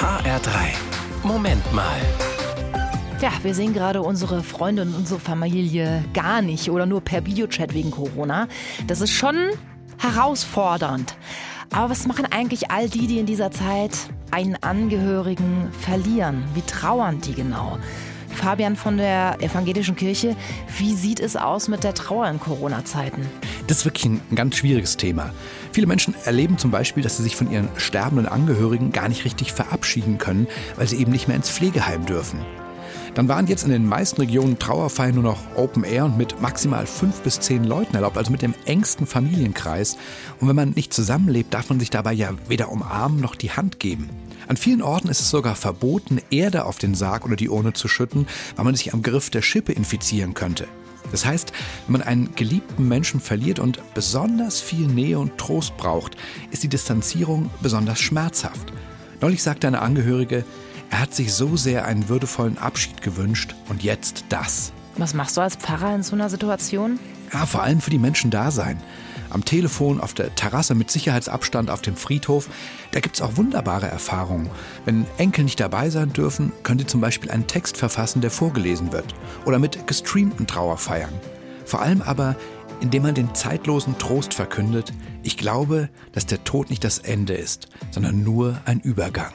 HR3. Moment mal. Ja, wir sehen gerade unsere Freunde und unsere Familie gar nicht oder nur per Videochat wegen Corona. Das ist schon herausfordernd. Aber was machen eigentlich all die, die in dieser Zeit einen Angehörigen verlieren? Wie trauern die genau? Fabian von der Evangelischen Kirche, wie sieht es aus mit der Trauer in Corona-Zeiten? Das ist wirklich ein ganz schwieriges Thema. Viele Menschen erleben zum Beispiel, dass sie sich von ihren sterbenden Angehörigen gar nicht richtig verabschieden können, weil sie eben nicht mehr ins Pflegeheim dürfen. Dann waren jetzt in den meisten Regionen Trauerfeiern nur noch Open Air und mit maximal fünf bis zehn Leuten erlaubt, also mit dem engsten Familienkreis. Und wenn man nicht zusammenlebt, darf man sich dabei ja weder umarmen noch die Hand geben. An vielen Orten ist es sogar verboten, Erde auf den Sarg oder die Urne zu schütten, weil man sich am Griff der Schippe infizieren könnte. Das heißt, wenn man einen geliebten Menschen verliert und besonders viel Nähe und Trost braucht, ist die Distanzierung besonders schmerzhaft. Neulich sagte eine Angehörige, er hat sich so sehr einen würdevollen Abschied gewünscht und jetzt das. Was machst du als Pfarrer in so einer Situation? Ja, vor allem für die Menschen da sein. Am Telefon, auf der Terrasse mit Sicherheitsabstand auf dem Friedhof, da gibt es auch wunderbare Erfahrungen. Wenn Enkel nicht dabei sein dürfen, können sie zum Beispiel einen Text verfassen, der vorgelesen wird. Oder mit gestreamten Trauerfeiern. Vor allem aber, indem man den zeitlosen Trost verkündet, ich glaube, dass der Tod nicht das Ende ist, sondern nur ein Übergang.